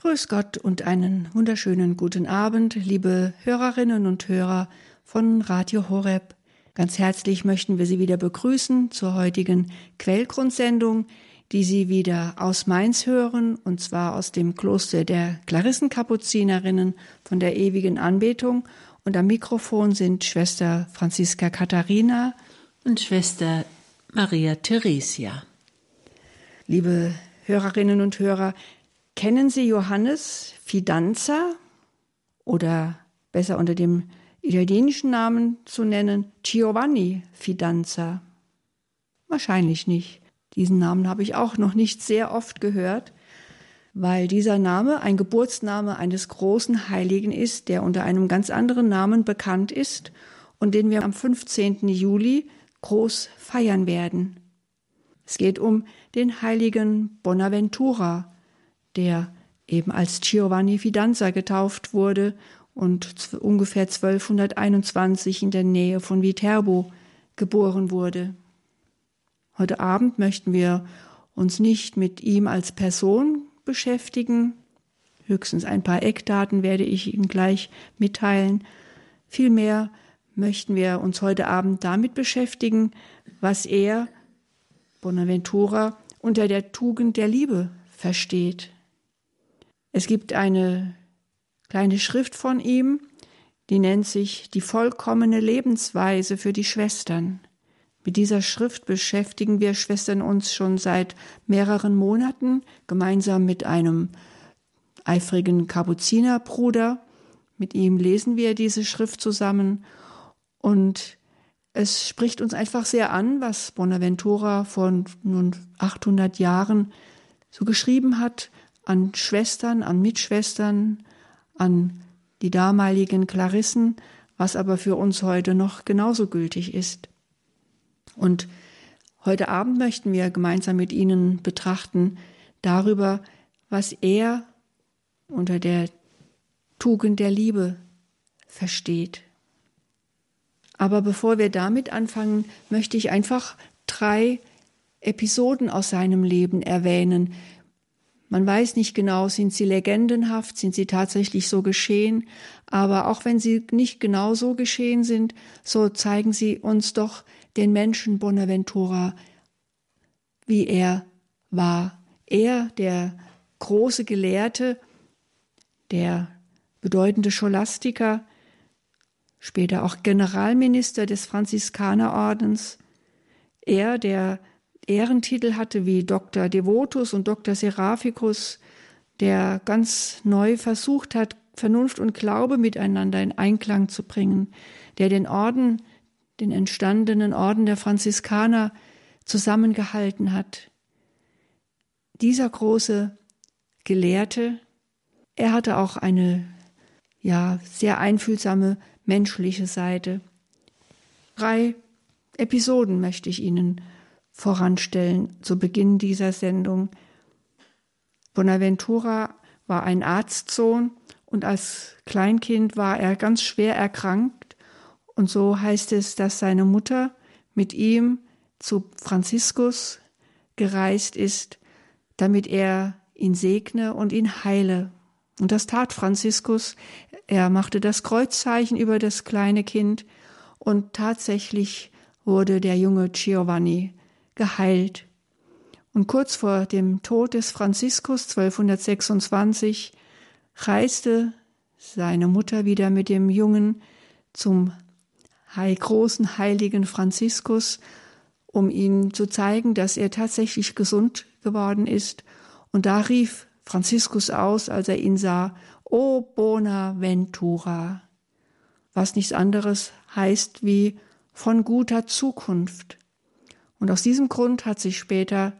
Grüß Gott und einen wunderschönen guten Abend, liebe Hörerinnen und Hörer von Radio Horeb. Ganz herzlich möchten wir Sie wieder begrüßen zur heutigen Quellgrundsendung, die Sie wieder aus Mainz hören, und zwar aus dem Kloster der Klarissenkapuzinerinnen von der ewigen Anbetung. Und am Mikrofon sind Schwester Franziska Katharina und Schwester Maria Theresia. Liebe Hörerinnen und Hörer, Kennen Sie Johannes Fidanza oder besser unter dem italienischen Namen zu nennen Giovanni Fidanza? Wahrscheinlich nicht. Diesen Namen habe ich auch noch nicht sehr oft gehört, weil dieser Name ein Geburtsname eines großen Heiligen ist, der unter einem ganz anderen Namen bekannt ist und den wir am 15. Juli groß feiern werden. Es geht um den heiligen Bonaventura, der eben als Giovanni Fidanza getauft wurde und ungefähr 1221 in der Nähe von Viterbo geboren wurde. Heute Abend möchten wir uns nicht mit ihm als Person beschäftigen. Höchstens ein paar Eckdaten werde ich Ihnen gleich mitteilen. Vielmehr möchten wir uns heute Abend damit beschäftigen, was er, Bonaventura, unter der Tugend der Liebe versteht. Es gibt eine kleine Schrift von ihm, die nennt sich Die vollkommene Lebensweise für die Schwestern. Mit dieser Schrift beschäftigen wir Schwestern uns schon seit mehreren Monaten gemeinsam mit einem eifrigen Kapuzinerbruder. Mit ihm lesen wir diese Schrift zusammen und es spricht uns einfach sehr an, was Bonaventura vor nun 800 Jahren so geschrieben hat an Schwestern, an Mitschwestern, an die damaligen Klarissen, was aber für uns heute noch genauso gültig ist. Und heute Abend möchten wir gemeinsam mit Ihnen betrachten darüber, was er unter der Tugend der Liebe versteht. Aber bevor wir damit anfangen, möchte ich einfach drei Episoden aus seinem Leben erwähnen, man weiß nicht genau, sind sie legendenhaft, sind sie tatsächlich so geschehen, aber auch wenn sie nicht genau so geschehen sind, so zeigen sie uns doch den Menschen Bonaventura, wie er war. Er, der große Gelehrte, der bedeutende Scholastiker, später auch Generalminister des Franziskanerordens, er, der Ehrentitel hatte wie Dr. Devotus und Dr. Seraphicus, der ganz neu versucht hat, Vernunft und Glaube miteinander in Einklang zu bringen, der den Orden, den entstandenen Orden der Franziskaner zusammengehalten hat. Dieser große Gelehrte, er hatte auch eine ja sehr einfühlsame menschliche Seite. Drei Episoden möchte ich Ihnen voranstellen zu Beginn dieser Sendung. Bonaventura war ein Arztsohn und als Kleinkind war er ganz schwer erkrankt und so heißt es, dass seine Mutter mit ihm zu Franziskus gereist ist, damit er ihn segne und ihn heile. Und das tat Franziskus. Er machte das Kreuzzeichen über das kleine Kind und tatsächlich wurde der junge Giovanni geheilt. Und kurz vor dem Tod des Franziskus 1226 reiste seine Mutter wieder mit dem Jungen zum großen heiligen Franziskus, um ihm zu zeigen, dass er tatsächlich gesund geworden ist. Und da rief Franziskus aus, als er ihn sah, O Bonaventura, was nichts anderes heißt wie von guter Zukunft. Und aus diesem Grund hat sich später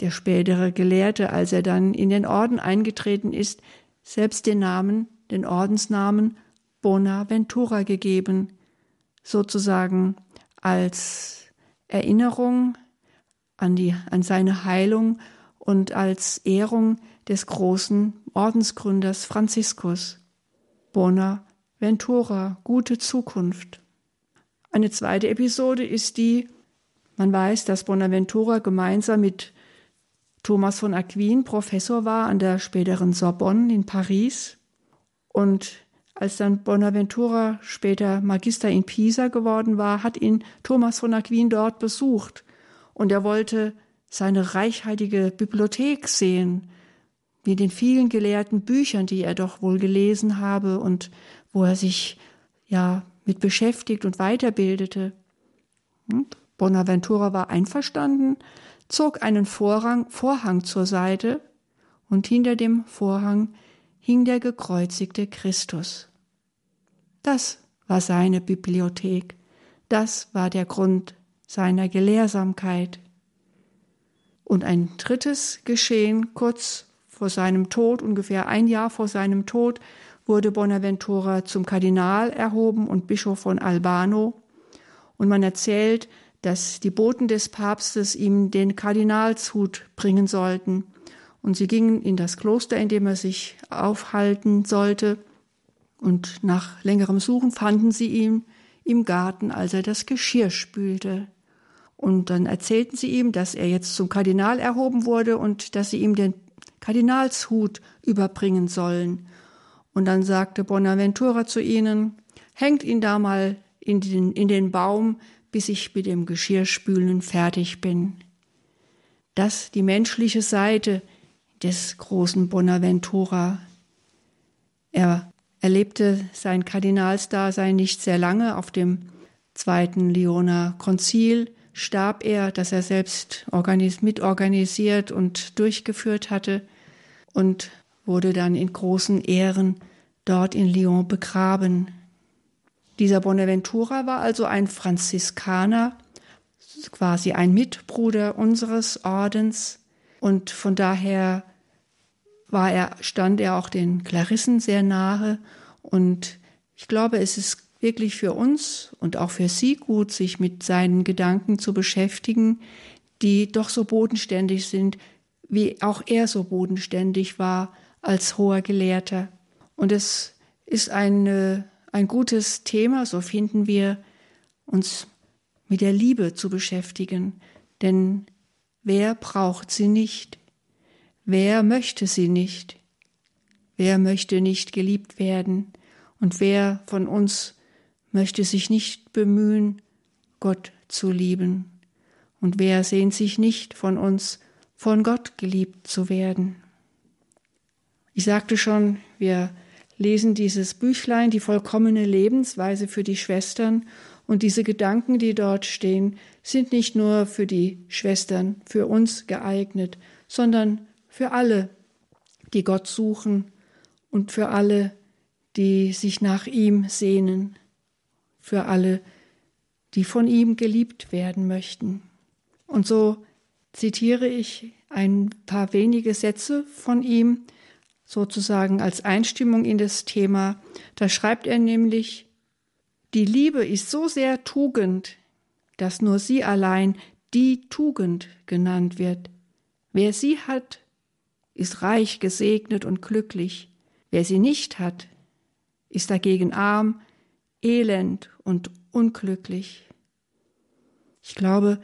der spätere Gelehrte, als er dann in den Orden eingetreten ist, selbst den Namen, den Ordensnamen Bonaventura gegeben, sozusagen als Erinnerung an, die, an seine Heilung und als Ehrung des großen Ordensgründers Franziskus. Bonaventura, gute Zukunft. Eine zweite Episode ist die man weiß, dass Bonaventura gemeinsam mit Thomas von Aquin Professor war an der späteren Sorbonne in Paris und als dann Bonaventura später Magister in Pisa geworden war, hat ihn Thomas von Aquin dort besucht und er wollte seine reichhaltige Bibliothek sehen, mit den vielen gelehrten Büchern, die er doch wohl gelesen habe und wo er sich ja mit beschäftigt und weiterbildete. Und Bonaventura war einverstanden, zog einen Vorhang, Vorhang zur Seite und hinter dem Vorhang hing der gekreuzigte Christus. Das war seine Bibliothek, das war der Grund seiner Gelehrsamkeit. Und ein drittes Geschehen kurz vor seinem Tod, ungefähr ein Jahr vor seinem Tod, wurde Bonaventura zum Kardinal erhoben und Bischof von Albano. Und man erzählt, dass die Boten des Papstes ihm den Kardinalshut bringen sollten. Und sie gingen in das Kloster, in dem er sich aufhalten sollte. Und nach längerem Suchen fanden sie ihn im Garten, als er das Geschirr spülte. Und dann erzählten sie ihm, dass er jetzt zum Kardinal erhoben wurde und dass sie ihm den Kardinalshut überbringen sollen. Und dann sagte Bonaventura zu ihnen, hängt ihn da mal in den, in den Baum, bis ich mit dem Geschirrspülen fertig bin. Das die menschliche Seite des großen Bonaventura. Er erlebte sein Kardinalsdasein nicht sehr lange. Auf dem zweiten Lyoner Konzil starb er, das er selbst mitorganisiert und durchgeführt hatte und wurde dann in großen Ehren dort in Lyon begraben. Dieser Bonaventura war also ein Franziskaner, quasi ein Mitbruder unseres Ordens und von daher war er, stand er auch den Klarissen sehr nahe und ich glaube, es ist wirklich für uns und auch für Sie gut, sich mit seinen Gedanken zu beschäftigen, die doch so bodenständig sind, wie auch er so bodenständig war als hoher Gelehrter. Und es ist ein, ein gutes Thema, so finden wir, uns mit der Liebe zu beschäftigen. Denn wer braucht sie nicht? Wer möchte sie nicht? Wer möchte nicht geliebt werden? Und wer von uns möchte sich nicht bemühen, Gott zu lieben? Und wer sehnt sich nicht von uns von Gott geliebt zu werden. Ich sagte schon, wir lesen dieses Büchlein, die vollkommene Lebensweise für die Schwestern, und diese Gedanken, die dort stehen, sind nicht nur für die Schwestern, für uns geeignet, sondern für alle, die Gott suchen und für alle, die sich nach ihm sehnen, für alle, die von ihm geliebt werden möchten. Und so zitiere ich ein paar wenige Sätze von ihm, sozusagen als Einstimmung in das Thema. Da schreibt er nämlich, die Liebe ist so sehr Tugend, dass nur sie allein die Tugend genannt wird. Wer sie hat, ist reich gesegnet und glücklich. Wer sie nicht hat, ist dagegen arm, elend und unglücklich. Ich glaube,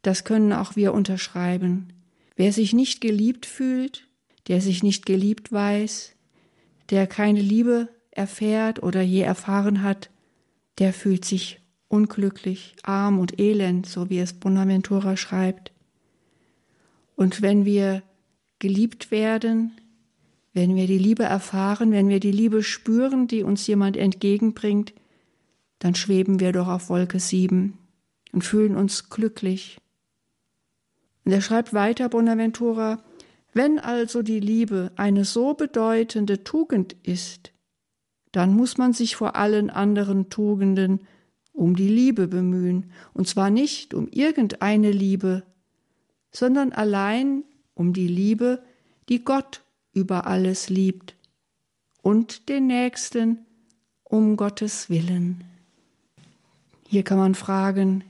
das können auch wir unterschreiben. Wer sich nicht geliebt fühlt, der sich nicht geliebt weiß, der keine Liebe erfährt oder je erfahren hat, der fühlt sich unglücklich, arm und elend, so wie es Bonaventura schreibt. Und wenn wir geliebt werden, wenn wir die Liebe erfahren, wenn wir die Liebe spüren, die uns jemand entgegenbringt, dann schweben wir doch auf Wolke sieben und fühlen uns glücklich und er schreibt weiter, Bonaventura, wenn also die Liebe eine so bedeutende Tugend ist, dann muss man sich vor allen anderen Tugenden um die Liebe bemühen, und zwar nicht um irgendeine Liebe, sondern allein um die Liebe, die Gott über alles liebt, und den Nächsten um Gottes Willen. Hier kann man fragen,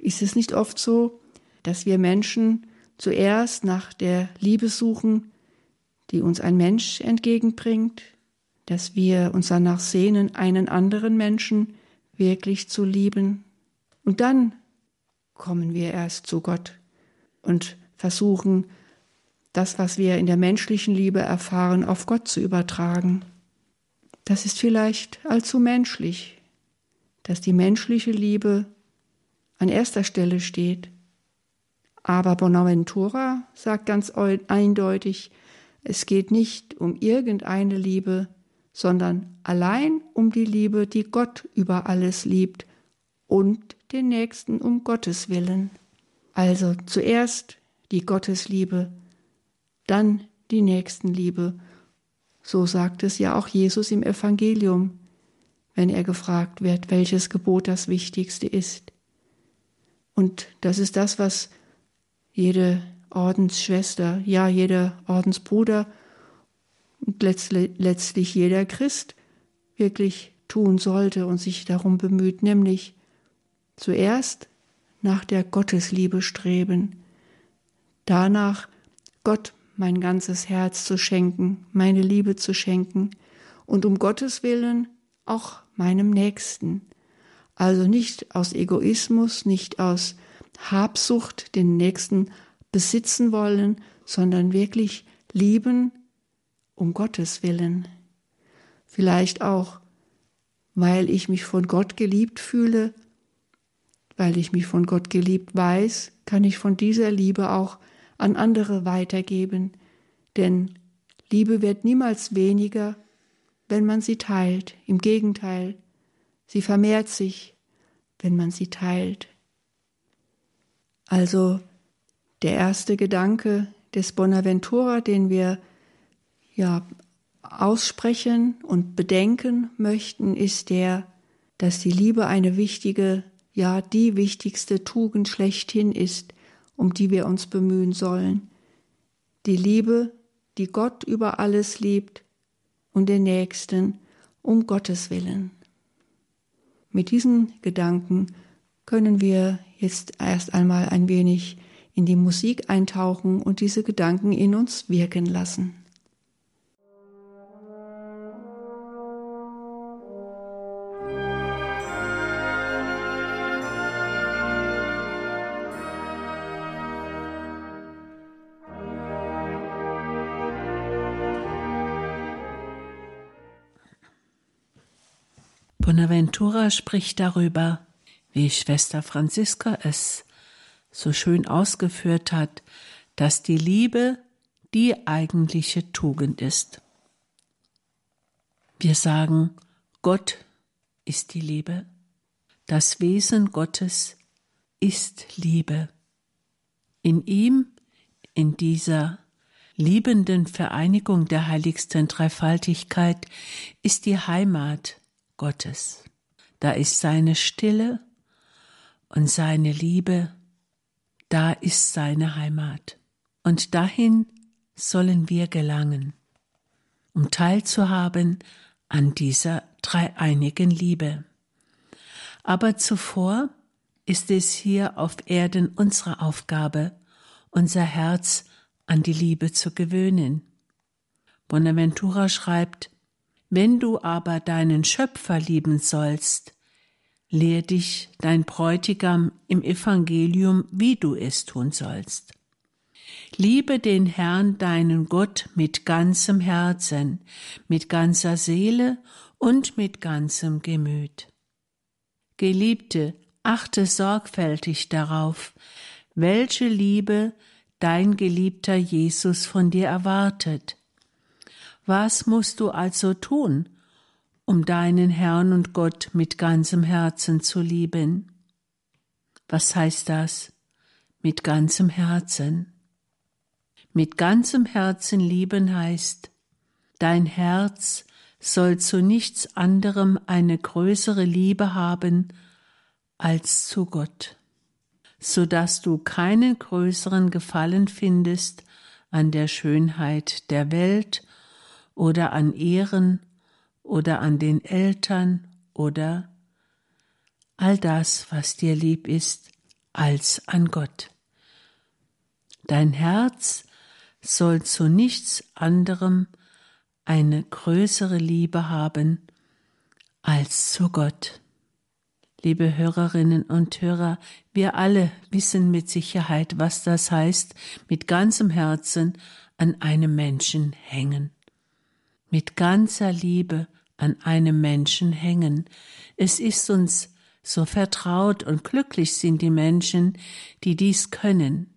ist es nicht oft so, dass wir Menschen zuerst nach der Liebe suchen, die uns ein Mensch entgegenbringt, dass wir uns danach sehnen, einen anderen Menschen wirklich zu lieben. Und dann kommen wir erst zu Gott und versuchen, das, was wir in der menschlichen Liebe erfahren, auf Gott zu übertragen. Das ist vielleicht allzu menschlich, dass die menschliche Liebe an erster Stelle steht. Aber Bonaventura sagt ganz eindeutig, es geht nicht um irgendeine Liebe, sondern allein um die Liebe, die Gott über alles liebt und den Nächsten um Gottes willen. Also zuerst die Gottesliebe, dann die Nächstenliebe. So sagt es ja auch Jesus im Evangelium, wenn er gefragt wird, welches Gebot das wichtigste ist. Und das ist das, was jede Ordensschwester, ja jeder Ordensbruder und letztlich jeder Christ wirklich tun sollte und sich darum bemüht, nämlich zuerst nach der Gottesliebe streben, danach Gott mein ganzes Herz zu schenken, meine Liebe zu schenken und um Gottes willen auch meinem Nächsten. Also nicht aus Egoismus, nicht aus Habsucht den Nächsten besitzen wollen, sondern wirklich lieben um Gottes willen. Vielleicht auch, weil ich mich von Gott geliebt fühle, weil ich mich von Gott geliebt weiß, kann ich von dieser Liebe auch an andere weitergeben, denn Liebe wird niemals weniger, wenn man sie teilt. Im Gegenteil, sie vermehrt sich, wenn man sie teilt. Also der erste Gedanke des Bonaventura, den wir ja aussprechen und bedenken möchten, ist der, dass die Liebe eine wichtige, ja die wichtigste Tugend schlechthin ist, um die wir uns bemühen sollen. Die Liebe, die Gott über alles liebt und den Nächsten um Gottes willen. Mit diesen Gedanken können wir jetzt erst einmal ein wenig in die Musik eintauchen und diese Gedanken in uns wirken lassen. Bonaventura spricht darüber, wie Schwester Franziska es so schön ausgeführt hat, dass die Liebe die eigentliche Tugend ist. Wir sagen, Gott ist die Liebe. Das Wesen Gottes ist Liebe. In ihm, in dieser liebenden Vereinigung der heiligsten Dreifaltigkeit, ist die Heimat Gottes. Da ist seine Stille und seine Liebe da ist seine Heimat. Und dahin sollen wir gelangen, um teilzuhaben an dieser dreieinigen Liebe. Aber zuvor ist es hier auf Erden unsere Aufgabe, unser Herz an die Liebe zu gewöhnen. Bonaventura schreibt, wenn du aber deinen Schöpfer lieben sollst, lehr dich dein Bräutigam im Evangelium, wie du es tun sollst. Liebe den Herrn deinen Gott mit ganzem Herzen, mit ganzer Seele und mit ganzem Gemüt. Geliebte, achte sorgfältig darauf, welche Liebe dein geliebter Jesus von dir erwartet. Was musst du also tun, um deinen Herrn und Gott mit ganzem Herzen zu lieben. Was heißt das? Mit ganzem Herzen. Mit ganzem Herzen lieben heißt, dein Herz soll zu nichts anderem eine größere Liebe haben als zu Gott, so dass du keinen größeren Gefallen findest an der Schönheit der Welt oder an Ehren oder an den Eltern oder all das, was dir lieb ist, als an Gott. Dein Herz soll zu nichts anderem eine größere Liebe haben als zu Gott. Liebe Hörerinnen und Hörer, wir alle wissen mit Sicherheit, was das heißt, mit ganzem Herzen an einem Menschen hängen. Mit ganzer Liebe an einem Menschen hängen. Es ist uns so vertraut und glücklich sind die Menschen, die dies können.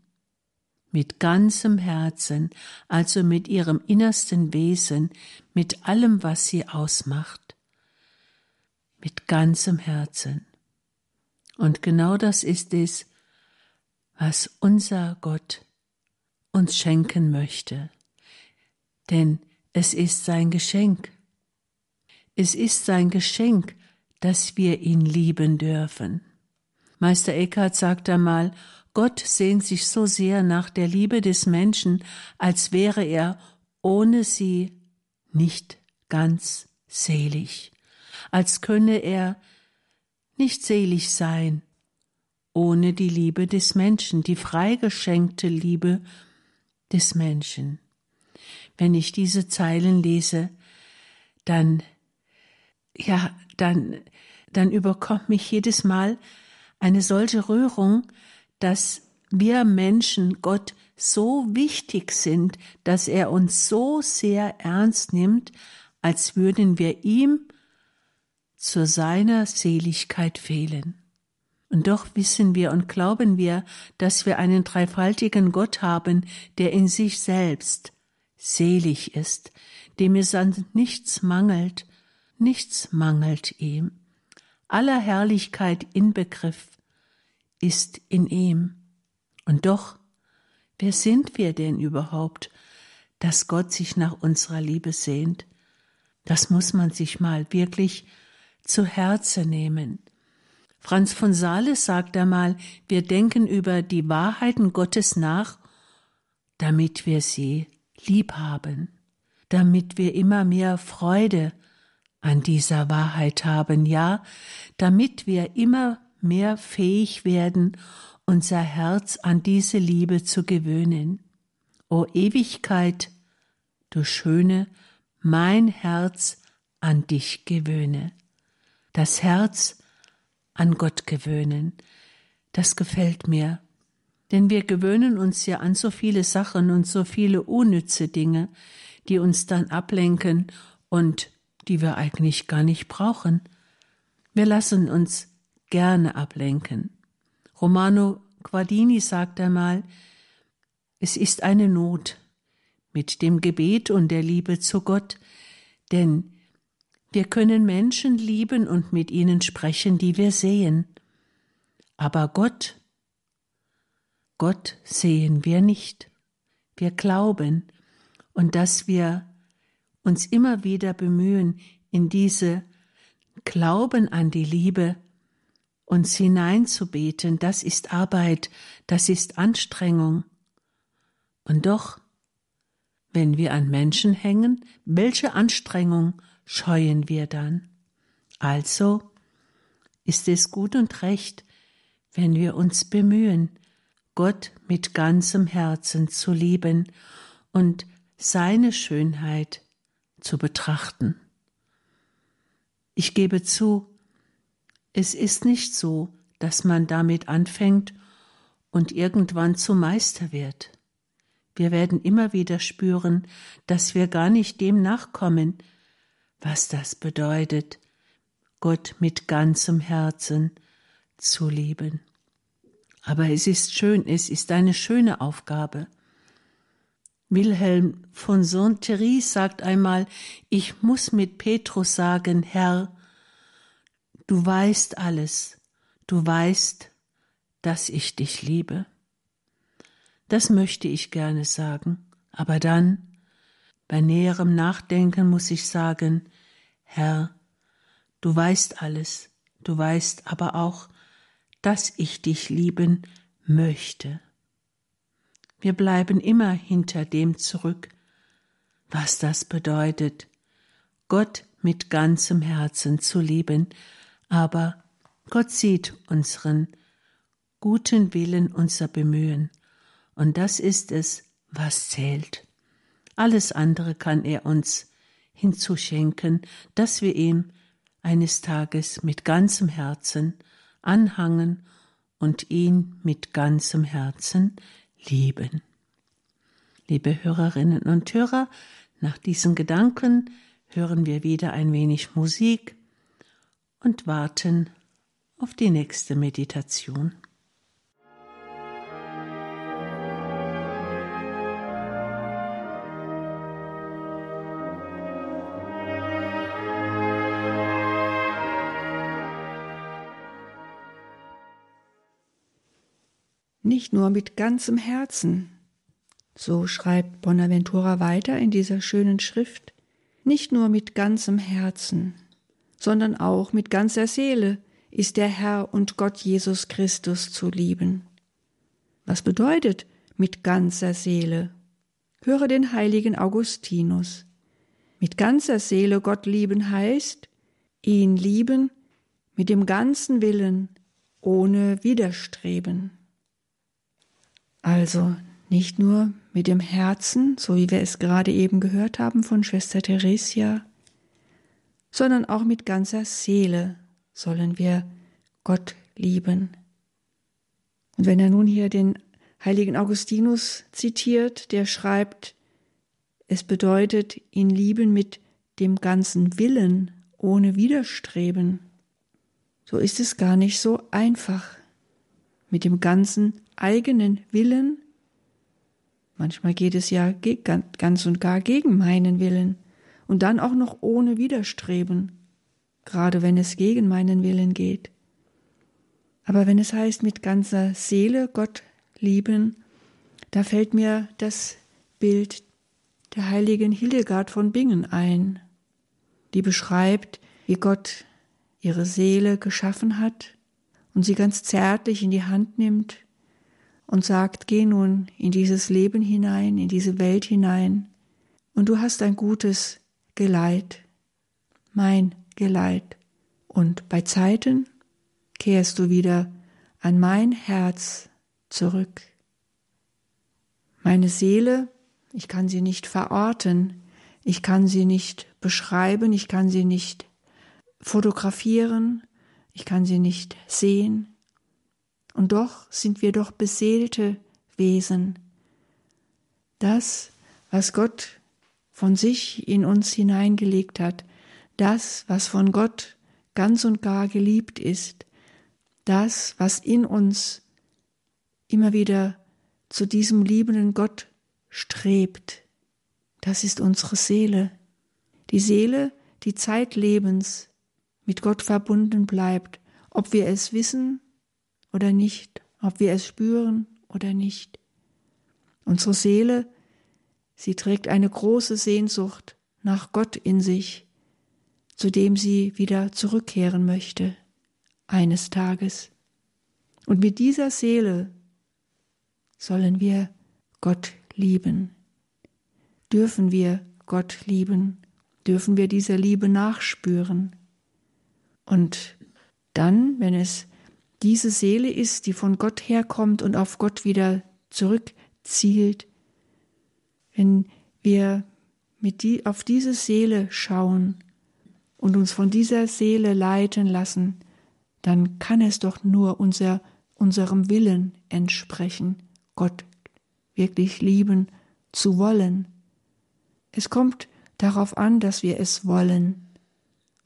Mit ganzem Herzen, also mit ihrem innersten Wesen, mit allem, was sie ausmacht. Mit ganzem Herzen. Und genau das ist es, was unser Gott uns schenken möchte. Denn es ist sein Geschenk. Es ist sein Geschenk, dass wir ihn lieben dürfen. Meister Eckhart sagt einmal, Gott sehnt sich so sehr nach der Liebe des Menschen, als wäre er ohne sie nicht ganz selig, als könne er nicht selig sein ohne die Liebe des Menschen, die freigeschenkte Liebe des Menschen. Wenn ich diese Zeilen lese, dann, ja, dann, dann überkommt mich jedes Mal eine solche Rührung, dass wir Menschen Gott so wichtig sind, dass er uns so sehr ernst nimmt, als würden wir ihm zu seiner Seligkeit fehlen. Und doch wissen wir und glauben wir, dass wir einen dreifaltigen Gott haben, der in sich selbst selig ist, dem es an nichts mangelt, nichts mangelt ihm. Aller Herrlichkeit Inbegriff ist in ihm. Und doch, wer sind wir denn überhaupt, dass Gott sich nach unserer Liebe sehnt? Das muss man sich mal wirklich zu Herze nehmen. Franz von Sales sagt einmal, wir denken über die Wahrheiten Gottes nach, damit wir sie lieb haben, damit wir immer mehr Freude an dieser Wahrheit haben, ja, damit wir immer mehr fähig werden, unser Herz an diese Liebe zu gewöhnen. O Ewigkeit, du Schöne, mein Herz an dich gewöhne das Herz an Gott gewöhnen. Das gefällt mir. Denn wir gewöhnen uns ja an so viele Sachen und so viele unnütze Dinge, die uns dann ablenken und die wir eigentlich gar nicht brauchen. Wir lassen uns gerne ablenken. Romano Guardini sagt einmal, es ist eine Not mit dem Gebet und der Liebe zu Gott, denn wir können Menschen lieben und mit ihnen sprechen, die wir sehen. Aber Gott, Gott sehen wir nicht. Wir glauben und dass wir uns immer wieder bemühen, in diese Glauben an die Liebe uns hineinzubeten, das ist Arbeit, das ist Anstrengung. Und doch, wenn wir an Menschen hängen, welche Anstrengung scheuen wir dann. Also ist es gut und recht, wenn wir uns bemühen, Gott mit ganzem Herzen zu lieben und seine Schönheit zu betrachten. Ich gebe zu, es ist nicht so, dass man damit anfängt und irgendwann zum Meister wird. Wir werden immer wieder spüren, dass wir gar nicht dem nachkommen, was das bedeutet, Gott mit ganzem Herzen zu lieben. Aber es ist schön, es ist eine schöne Aufgabe. Wilhelm von Saint-Thierry sagt einmal, ich muss mit Petrus sagen, Herr, du weißt alles, du weißt, dass ich dich liebe. Das möchte ich gerne sagen, aber dann, bei näherem Nachdenken muss ich sagen, Herr, du weißt alles, du weißt aber auch, dass ich dich lieben möchte. Wir bleiben immer hinter dem zurück, was das bedeutet, Gott mit ganzem Herzen zu lieben, aber Gott sieht unseren guten Willen, unser Bemühen, und das ist es, was zählt. Alles andere kann er uns hinzuschenken, dass wir ihm eines Tages mit ganzem Herzen anhangen und ihn mit ganzem Herzen lieben. Liebe Hörerinnen und Hörer, nach diesen Gedanken hören wir wieder ein wenig Musik und warten auf die nächste Meditation. Nicht nur mit ganzem Herzen, so schreibt Bonaventura weiter in dieser schönen Schrift, nicht nur mit ganzem Herzen, sondern auch mit ganzer Seele ist der Herr und Gott Jesus Christus zu lieben. Was bedeutet mit ganzer Seele? Höre den heiligen Augustinus. Mit ganzer Seele Gott lieben heißt, ihn lieben mit dem ganzen Willen, ohne Widerstreben. Also nicht nur mit dem Herzen, so wie wir es gerade eben gehört haben von Schwester Theresia, sondern auch mit ganzer Seele sollen wir Gott lieben. Und wenn er nun hier den heiligen Augustinus zitiert, der schreibt, es bedeutet ihn lieben mit dem ganzen Willen, ohne Widerstreben, so ist es gar nicht so einfach. Mit dem ganzen eigenen Willen Manchmal geht es ja ganz und gar gegen meinen Willen und dann auch noch ohne Widerstreben, gerade wenn es gegen meinen Willen geht. Aber wenn es heißt, mit ganzer Seele Gott lieben, da fällt mir das Bild der heiligen Hildegard von Bingen ein, die beschreibt, wie Gott ihre Seele geschaffen hat und sie ganz zärtlich in die Hand nimmt und sagt, geh nun in dieses Leben hinein, in diese Welt hinein, und du hast ein gutes Geleit, mein Geleit, und bei Zeiten kehrst du wieder an mein Herz zurück. Meine Seele, ich kann sie nicht verorten, ich kann sie nicht beschreiben, ich kann sie nicht fotografieren, ich kann sie nicht sehen, und doch sind wir doch beseelte Wesen. Das, was Gott von sich in uns hineingelegt hat, das, was von Gott ganz und gar geliebt ist, das, was in uns immer wieder zu diesem liebenden Gott strebt, das ist unsere Seele. Die Seele, die zeitlebens mit Gott verbunden bleibt, ob wir es wissen oder nicht, ob wir es spüren oder nicht. Unsere Seele, sie trägt eine große Sehnsucht nach Gott in sich, zu dem sie wieder zurückkehren möchte, eines Tages. Und mit dieser Seele sollen wir Gott lieben. Dürfen wir Gott lieben, dürfen wir dieser Liebe nachspüren. Und dann, wenn es diese Seele ist, die von Gott herkommt und auf Gott wieder zurückzielt, wenn wir mit die, auf diese Seele schauen und uns von dieser Seele leiten lassen, dann kann es doch nur unser, unserem Willen entsprechen, Gott wirklich lieben zu wollen. Es kommt darauf an, dass wir es wollen,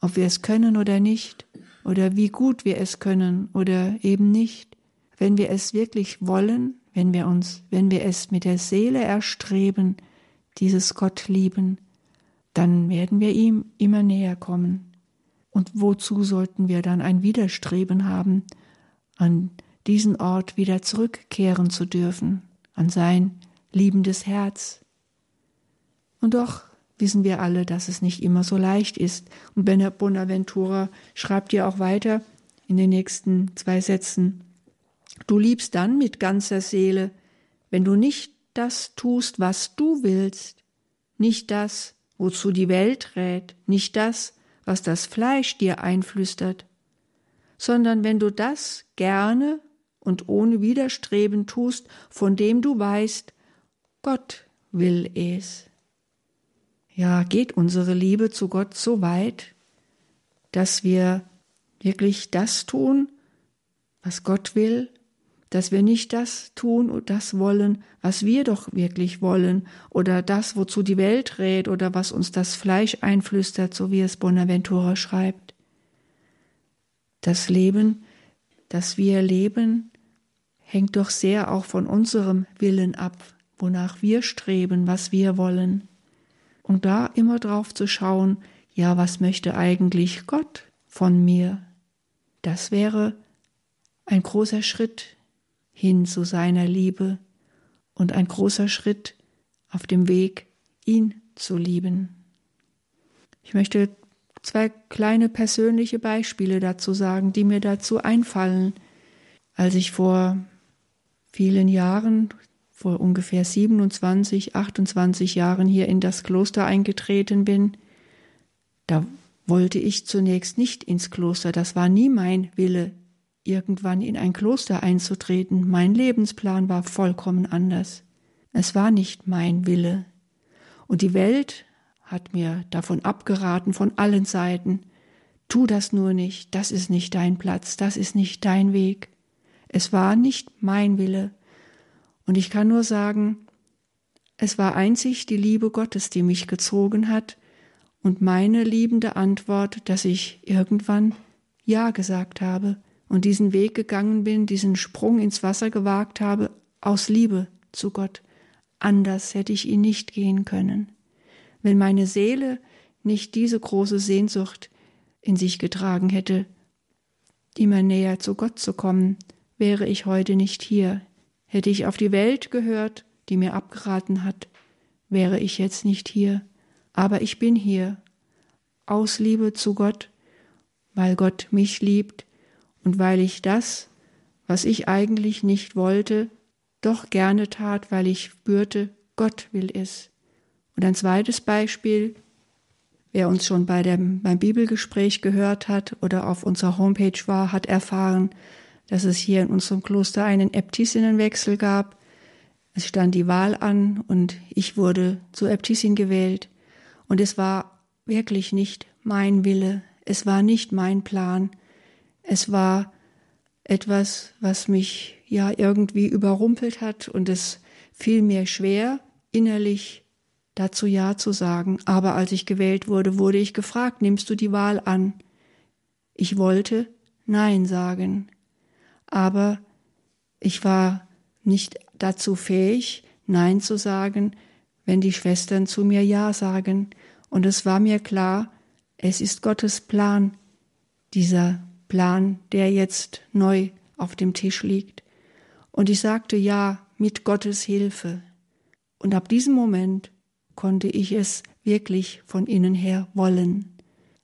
ob wir es können oder nicht, oder wie gut wir es können oder eben nicht. Wenn wir es wirklich wollen, wenn wir uns, wenn wir es mit der Seele erstreben, dieses Gott lieben, dann werden wir ihm immer näher kommen. Und wozu sollten wir dann ein Widerstreben haben, an diesen Ort wieder zurückkehren zu dürfen, an sein liebendes Herz? Und doch wissen wir alle, dass es nicht immer so leicht ist. Und Bonaventura schreibt ja auch weiter in den nächsten zwei Sätzen, du liebst dann mit ganzer Seele, wenn du nicht das tust, was du willst, nicht das, wozu die Welt rät, nicht das, was das Fleisch dir einflüstert, sondern wenn du das gerne und ohne Widerstreben tust, von dem du weißt, Gott will es. Ja, geht unsere Liebe zu Gott so weit, dass wir wirklich das tun, was Gott will, dass wir nicht das tun und das wollen, was wir doch wirklich wollen, oder das, wozu die Welt rät, oder was uns das Fleisch einflüstert, so wie es Bonaventura schreibt. Das Leben, das wir leben, hängt doch sehr auch von unserem Willen ab, wonach wir streben, was wir wollen. Und da immer drauf zu schauen, ja, was möchte eigentlich Gott von mir? Das wäre ein großer Schritt hin zu seiner Liebe und ein großer Schritt auf dem Weg, ihn zu lieben. Ich möchte zwei kleine persönliche Beispiele dazu sagen, die mir dazu einfallen. Als ich vor vielen Jahren, vor ungefähr 27, 28 Jahren hier in das Kloster eingetreten bin, da wollte ich zunächst nicht ins Kloster, das war nie mein Wille, irgendwann in ein Kloster einzutreten. Mein Lebensplan war vollkommen anders. Es war nicht mein Wille. Und die Welt hat mir davon abgeraten, von allen Seiten. Tu das nur nicht, das ist nicht dein Platz, das ist nicht dein Weg. Es war nicht mein Wille. Und ich kann nur sagen, es war einzig die Liebe Gottes, die mich gezogen hat, und meine liebende Antwort, dass ich irgendwann Ja gesagt habe und diesen Weg gegangen bin, diesen Sprung ins Wasser gewagt habe, aus Liebe zu Gott. Anders hätte ich ihn nicht gehen können. Wenn meine Seele nicht diese große Sehnsucht in sich getragen hätte, immer näher zu Gott zu kommen, wäre ich heute nicht hier. Hätte ich auf die Welt gehört, die mir abgeraten hat, wäre ich jetzt nicht hier. Aber ich bin hier, aus Liebe zu Gott, weil Gott mich liebt und weil ich das, was ich eigentlich nicht wollte, doch gerne tat, weil ich spürte, Gott will es. Und ein zweites Beispiel, wer uns schon bei dem, beim Bibelgespräch gehört hat oder auf unserer Homepage war, hat erfahren, dass es hier in unserem Kloster einen Äbtissinnenwechsel gab. Es stand die Wahl an und ich wurde zur Äbtissin gewählt. Und es war wirklich nicht mein Wille, es war nicht mein Plan, es war etwas, was mich ja irgendwie überrumpelt hat und es fiel mir schwer, innerlich dazu Ja zu sagen. Aber als ich gewählt wurde, wurde ich gefragt, nimmst du die Wahl an? Ich wollte Nein sagen. Aber ich war nicht dazu fähig, Nein zu sagen, wenn die Schwestern zu mir Ja sagen. Und es war mir klar, es ist Gottes Plan, dieser Plan, der jetzt neu auf dem Tisch liegt. Und ich sagte ja mit Gottes Hilfe. Und ab diesem Moment konnte ich es wirklich von innen her wollen.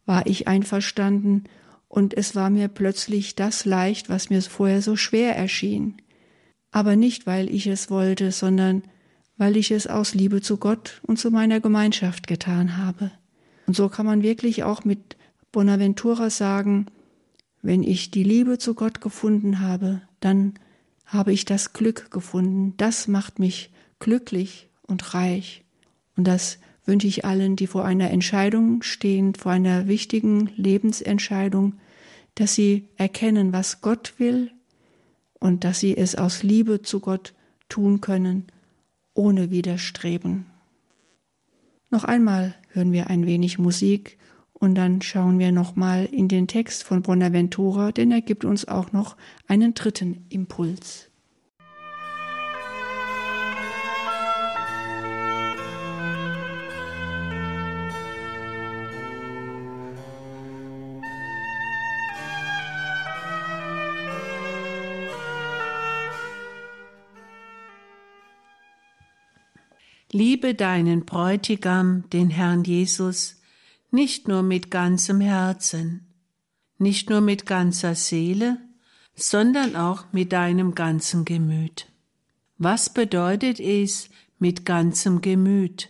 War ich einverstanden und es war mir plötzlich das leicht, was mir vorher so schwer erschien. Aber nicht, weil ich es wollte, sondern weil ich es aus Liebe zu Gott und zu meiner Gemeinschaft getan habe. Und so kann man wirklich auch mit Bonaventura sagen, wenn ich die Liebe zu Gott gefunden habe, dann habe ich das Glück gefunden. Das macht mich glücklich und reich. Und das wünsche ich allen, die vor einer Entscheidung stehen, vor einer wichtigen Lebensentscheidung, dass sie erkennen, was Gott will und dass sie es aus Liebe zu Gott tun können, ohne Widerstreben. Noch einmal hören wir ein wenig Musik und dann schauen wir nochmal in den Text von Bonaventura, denn er gibt uns auch noch einen dritten Impuls. Liebe deinen Bräutigam, den Herrn Jesus, nicht nur mit ganzem Herzen, nicht nur mit ganzer Seele, sondern auch mit deinem ganzen Gemüt. Was bedeutet es mit ganzem Gemüt?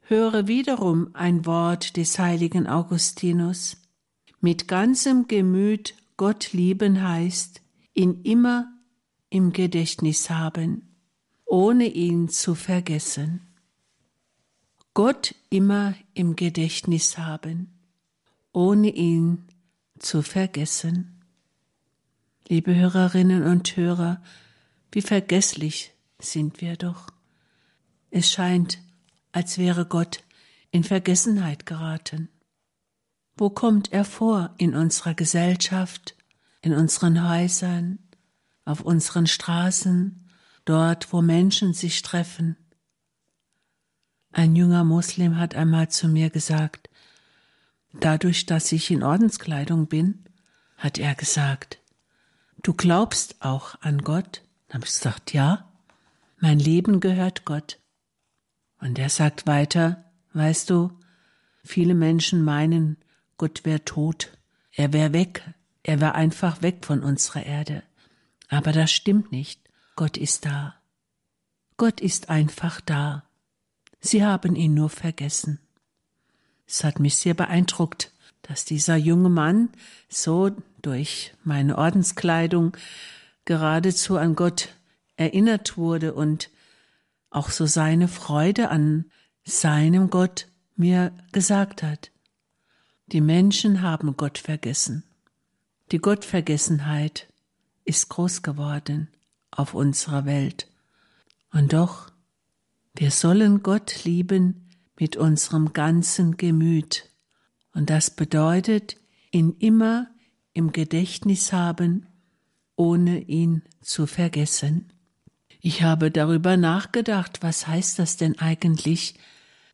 Höre wiederum ein Wort des heiligen Augustinus. Mit ganzem Gemüt Gott lieben heißt, ihn immer im Gedächtnis haben, ohne ihn zu vergessen. Gott immer im Gedächtnis haben, ohne ihn zu vergessen. Liebe Hörerinnen und Hörer, wie vergesslich sind wir doch. Es scheint, als wäre Gott in Vergessenheit geraten. Wo kommt er vor in unserer Gesellschaft, in unseren Häusern, auf unseren Straßen, dort, wo Menschen sich treffen? Ein junger Muslim hat einmal zu mir gesagt, dadurch, dass ich in Ordenskleidung bin, hat er gesagt, du glaubst auch an Gott? Dann habe ich gesagt, ja, mein Leben gehört Gott. Und er sagt weiter, weißt du, viele Menschen meinen, Gott wäre tot, er wäre weg, er wäre einfach weg von unserer Erde. Aber das stimmt nicht. Gott ist da. Gott ist einfach da. Sie haben ihn nur vergessen. Es hat mich sehr beeindruckt, dass dieser junge Mann so durch meine Ordenskleidung geradezu an Gott erinnert wurde und auch so seine Freude an seinem Gott mir gesagt hat. Die Menschen haben Gott vergessen. Die Gottvergessenheit ist groß geworden auf unserer Welt. Und doch, wir sollen Gott lieben mit unserem ganzen Gemüt. Und das bedeutet, ihn immer im Gedächtnis haben, ohne ihn zu vergessen. Ich habe darüber nachgedacht, was heißt das denn eigentlich,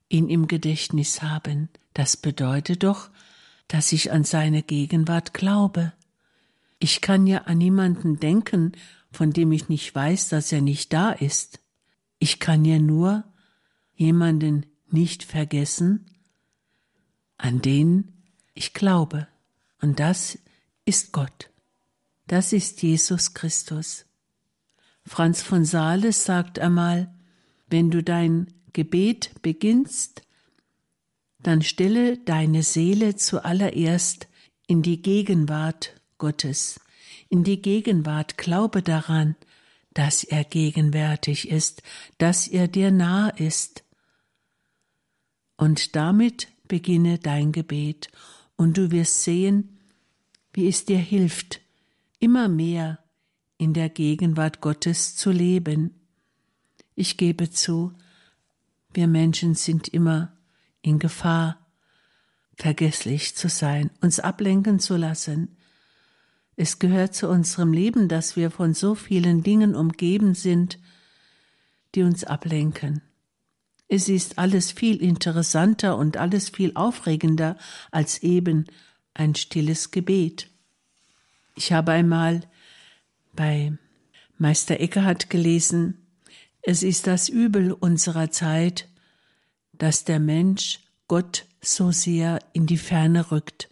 ihn im Gedächtnis haben? Das bedeutet doch, dass ich an seine Gegenwart glaube. Ich kann ja an niemanden denken, von dem ich nicht weiß, dass er nicht da ist. Ich kann ja nur jemanden nicht vergessen, an den ich glaube. Und das ist Gott. Das ist Jesus Christus. Franz von Sales sagt einmal, wenn du dein Gebet beginnst, dann stelle deine Seele zuallererst in die Gegenwart Gottes, in die Gegenwart, glaube daran, dass er gegenwärtig ist, dass er dir nah ist. Und damit beginne dein Gebet, und du wirst sehen, wie es dir hilft, immer mehr in der Gegenwart Gottes zu leben. Ich gebe zu, wir Menschen sind immer in Gefahr, vergesslich zu sein, uns ablenken zu lassen. Es gehört zu unserem Leben, dass wir von so vielen Dingen umgeben sind, die uns ablenken. Es ist alles viel interessanter und alles viel aufregender als eben ein stilles Gebet. Ich habe einmal bei Meister Eckhart gelesen, es ist das Übel unserer Zeit, dass der Mensch Gott so sehr in die Ferne rückt,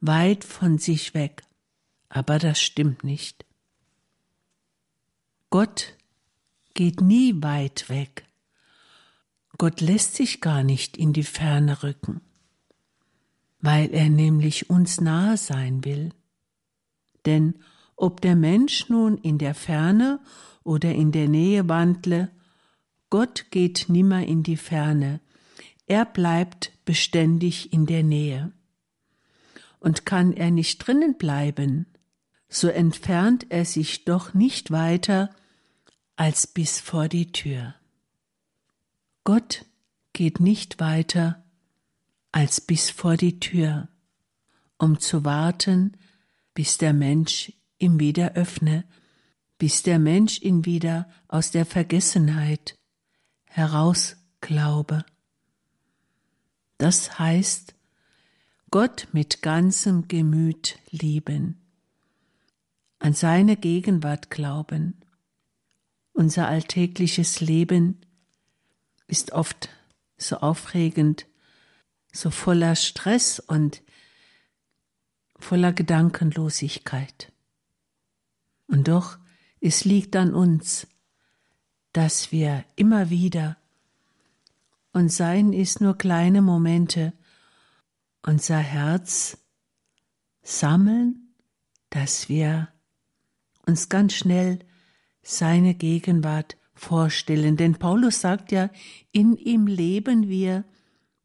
weit von sich weg. Aber das stimmt nicht. Gott geht nie weit weg. Gott lässt sich gar nicht in die Ferne rücken, weil er nämlich uns nahe sein will. Denn ob der Mensch nun in der Ferne oder in der Nähe wandle, Gott geht nimmer in die Ferne, er bleibt beständig in der Nähe. Und kann er nicht drinnen bleiben, so entfernt er sich doch nicht weiter als bis vor die Tür. Gott geht nicht weiter als bis vor die Tür, um zu warten, bis der Mensch ihm wieder öffne, bis der Mensch ihn wieder aus der Vergessenheit herausglaube. Das heißt, Gott mit ganzem Gemüt lieben, an seine Gegenwart glauben. Unser alltägliches Leben ist oft so aufregend, so voller Stress und voller Gedankenlosigkeit. Und doch, es liegt an uns, dass wir immer wieder und seien es nur kleine Momente, unser Herz sammeln, dass wir uns ganz schnell seine Gegenwart vorstellen. Denn Paulus sagt ja, in ihm leben wir,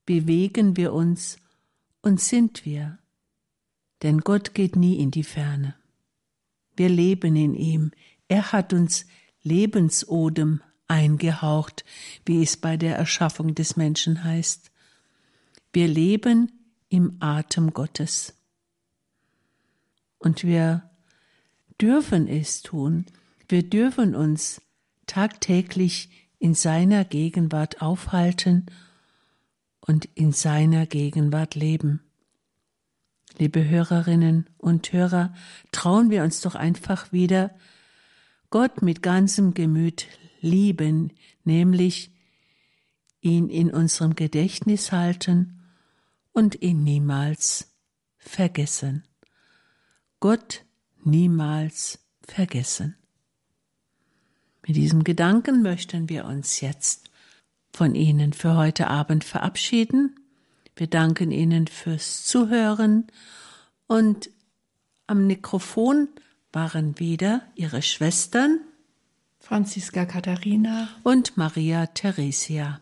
bewegen wir uns und sind wir. Denn Gott geht nie in die Ferne. Wir leben in ihm. Er hat uns Lebensodem eingehaucht, wie es bei der Erschaffung des Menschen heißt. Wir leben im Atem Gottes. Und wir dürfen es tun. Wir dürfen uns tagtäglich in seiner Gegenwart aufhalten und in seiner Gegenwart leben. Liebe Hörerinnen und Hörer, trauen wir uns doch einfach wieder, Gott mit ganzem Gemüt lieben, nämlich ihn in unserem Gedächtnis halten und ihn niemals vergessen. Gott niemals vergessen. Mit diesem Gedanken möchten wir uns jetzt von Ihnen für heute Abend verabschieden. Wir danken Ihnen fürs Zuhören und am Mikrofon waren wieder Ihre Schwestern Franziska Katharina und Maria Theresia.